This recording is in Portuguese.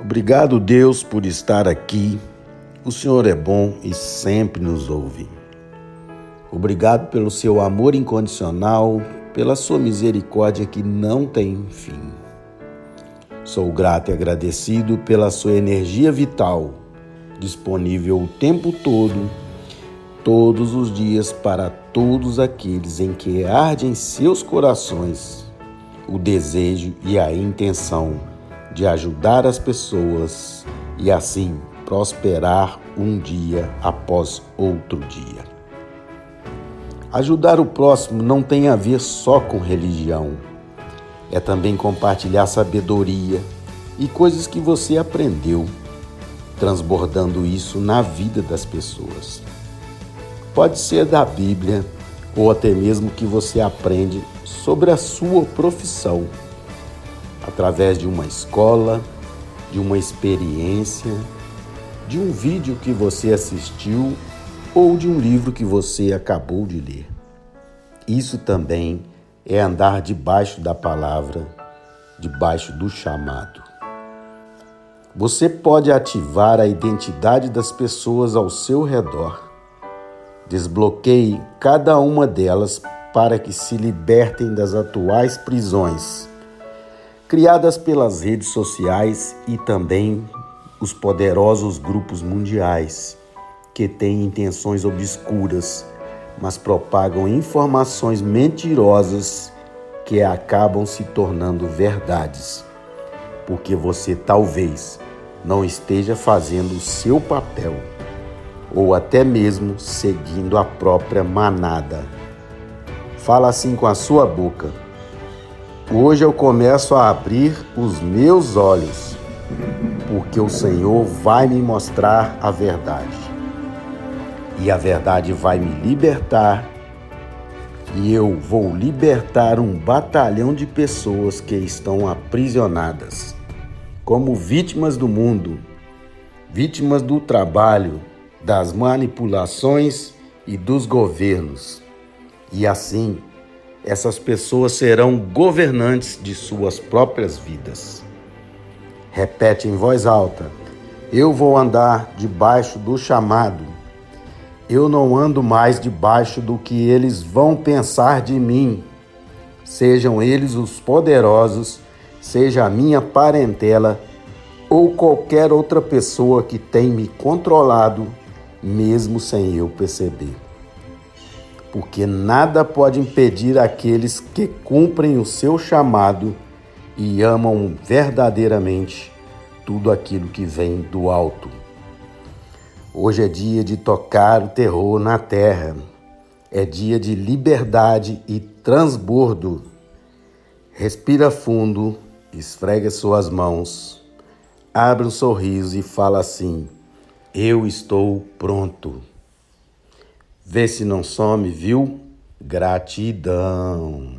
Obrigado, Deus, por estar aqui. O Senhor é bom e sempre nos ouve. Obrigado pelo seu amor incondicional, pela sua misericórdia que não tem fim. Sou grato e agradecido pela sua energia vital, disponível o tempo todo, todos os dias para todos aqueles em que arde em seus corações o desejo e a intenção de ajudar as pessoas e assim prosperar um dia após outro dia. Ajudar o próximo não tem a ver só com religião, é também compartilhar sabedoria e coisas que você aprendeu, transbordando isso na vida das pessoas. Pode ser da Bíblia ou até mesmo que você aprende sobre a sua profissão através de uma escola, de uma experiência, de um vídeo que você assistiu ou de um livro que você acabou de ler. Isso também é andar debaixo da palavra, debaixo do chamado. Você pode ativar a identidade das pessoas ao seu redor. Desbloqueie cada uma delas para que se libertem das atuais prisões criadas pelas redes sociais e também os poderosos grupos mundiais que têm intenções obscuras, mas propagam informações mentirosas que acabam se tornando verdades, porque você talvez não esteja fazendo o seu papel ou até mesmo seguindo a própria manada. Fala assim com a sua boca Hoje eu começo a abrir os meus olhos, porque o Senhor vai me mostrar a verdade. E a verdade vai me libertar, e eu vou libertar um batalhão de pessoas que estão aprisionadas, como vítimas do mundo, vítimas do trabalho, das manipulações e dos governos. E assim, essas pessoas serão governantes de suas próprias vidas. Repete em voz alta: Eu vou andar debaixo do chamado. Eu não ando mais debaixo do que eles vão pensar de mim. Sejam eles os poderosos, seja a minha parentela ou qualquer outra pessoa que tem me controlado, mesmo sem eu perceber porque nada pode impedir aqueles que cumprem o seu chamado e amam verdadeiramente tudo aquilo que vem do alto. Hoje é dia de tocar o terror na terra, é dia de liberdade e transbordo. Respira fundo, esfrega suas mãos, abre um sorriso e fala assim: Eu estou pronto. Vê se não some, viu? Gratidão.